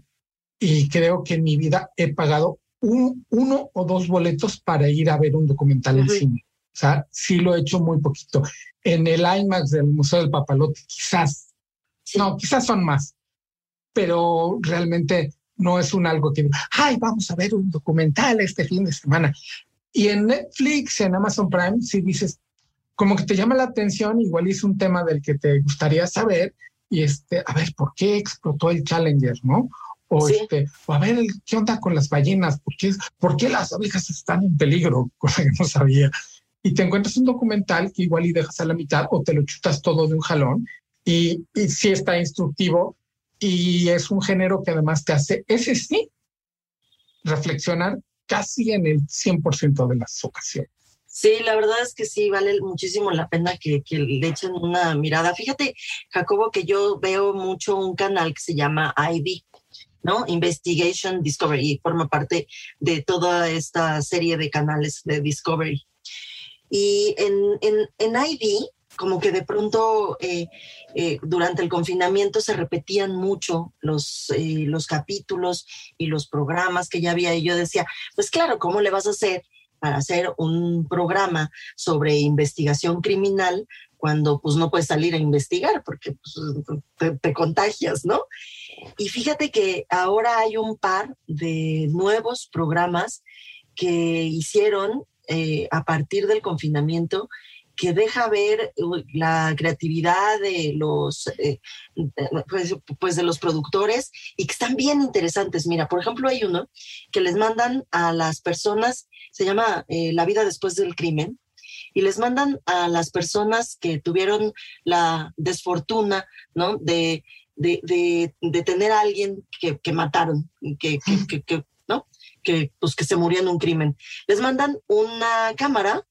y creo que en mi vida he pagado un, uno o dos boletos para ir a ver un documental en cine. O sea, sí lo he hecho muy poquito. En el IMAX del Museo del Papalote, quizás, no, quizás son más, pero realmente no es un algo que, ay, vamos a ver un documental este fin de semana. Y en Netflix, en Amazon Prime, si dices, como que te llama la atención, igual es un tema del que te gustaría saber, y este, a ver, ¿por qué explotó el Challenger, no? O este, o a ver, ¿qué onda con las ballenas? ¿Por qué, ¿Por qué las abejas están en peligro? Cosa que no sabía. Y te encuentras un documental que igual y dejas a la mitad o te lo chutas todo de un jalón y, y sí está instructivo y es un género que además te hace, ese sí, reflexionar casi en el 100% de las ocasiones. Sí, la verdad es que sí, vale muchísimo la pena que, le echen una mirada. Fíjate, Jacobo, que yo veo mucho un canal que se llama ID, ¿no? Investigation Discovery, forma parte de toda esta serie de canales de Discovery. Y en, en, en ID, como que de pronto eh, eh, durante el confinamiento se repetían mucho los, eh, los capítulos y los programas que ya había. Y yo decía, pues claro, ¿cómo le vas a hacer? Para hacer un programa sobre investigación criminal cuando pues no puedes salir a investigar porque pues, te, contagias, ¿no? Y fíjate que ahora hay un par de nuevos programas que hicieron eh, a partir del confinamiento que deja ver la creatividad de los, eh, pues, pues, de los productores y que están bien interesantes. Mira, por ejemplo, hay uno que les mandan a las personas, se llama eh, La vida después del crimen, y les mandan a las personas que tuvieron la desfortuna, ¿no? De, de, de, tener a alguien que, que mataron, que, que, que, ¿no? Que, pues, que se murió en un crimen. Les mandan una cámara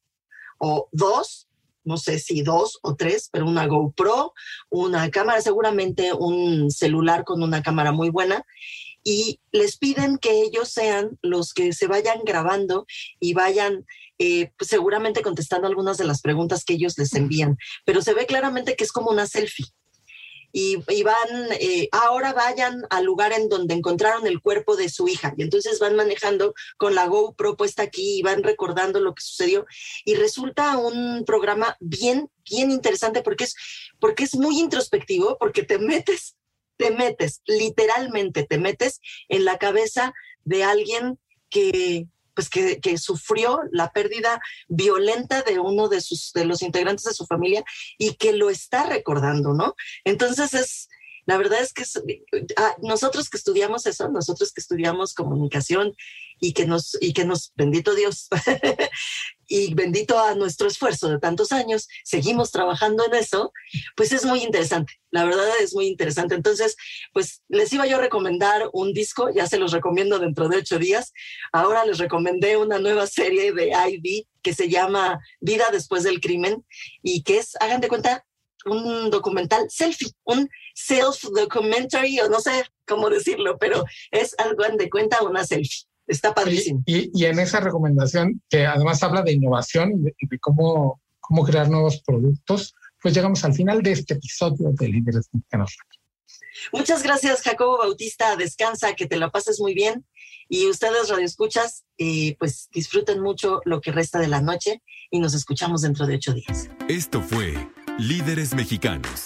o dos no sé si dos o tres, pero una GoPro, una cámara, seguramente un celular con una cámara muy buena. Y les piden que ellos sean los que se vayan grabando y vayan eh, pues seguramente contestando algunas de las preguntas que ellos les envían. Pero se ve claramente que es como una selfie y, van, eh, ahora vayan al lugar en donde encontraron el cuerpo de su hija. Y entonces van manejando con la GoPro puesta aquí y van recordando lo que sucedió. Y resulta un programa bien, bien interesante porque es, porque es muy introspectivo, porque te metes, te metes, literalmente te metes en la cabeza de alguien que, pues que, sufrió la pérdida violenta de uno de, sus, de los integrantes de su familia y que lo está recordando, ¿no? Entonces es, la verdad es que ah, nosotros que estudiamos eso, nosotros que estudiamos comunicación y que nos, y que nos, bendito Dios, y bendito a nuestro esfuerzo de tantos años, seguimos trabajando en eso, pues es muy interesante. La verdad es muy interesante. Entonces, pues les iba yo a recomendar un disco, ya se los recomiendo dentro de ocho días. Ahora les recomendé una nueva serie de ID que se llama Vida después del crimen y que es, hagan de cuenta, un documental selfie, un self-documentary, o no sé cómo decirlo, pero es algo de cuenta una selfie. Está padrísimo. Y, en esa recomendación, que además habla de innovación y de, cómo, cómo crear nuevos productos, pues llegamos al final de este episodio de Líderes Mexicanos. Muchas gracias, Jacobo Bautista. Descansa, que te la pases muy bien. Y ustedes, Radio Escuchas, eh, pues disfruten mucho lo que resta de la noche y nos escuchamos dentro de ocho días. Esto fue Líderes Mexicanos.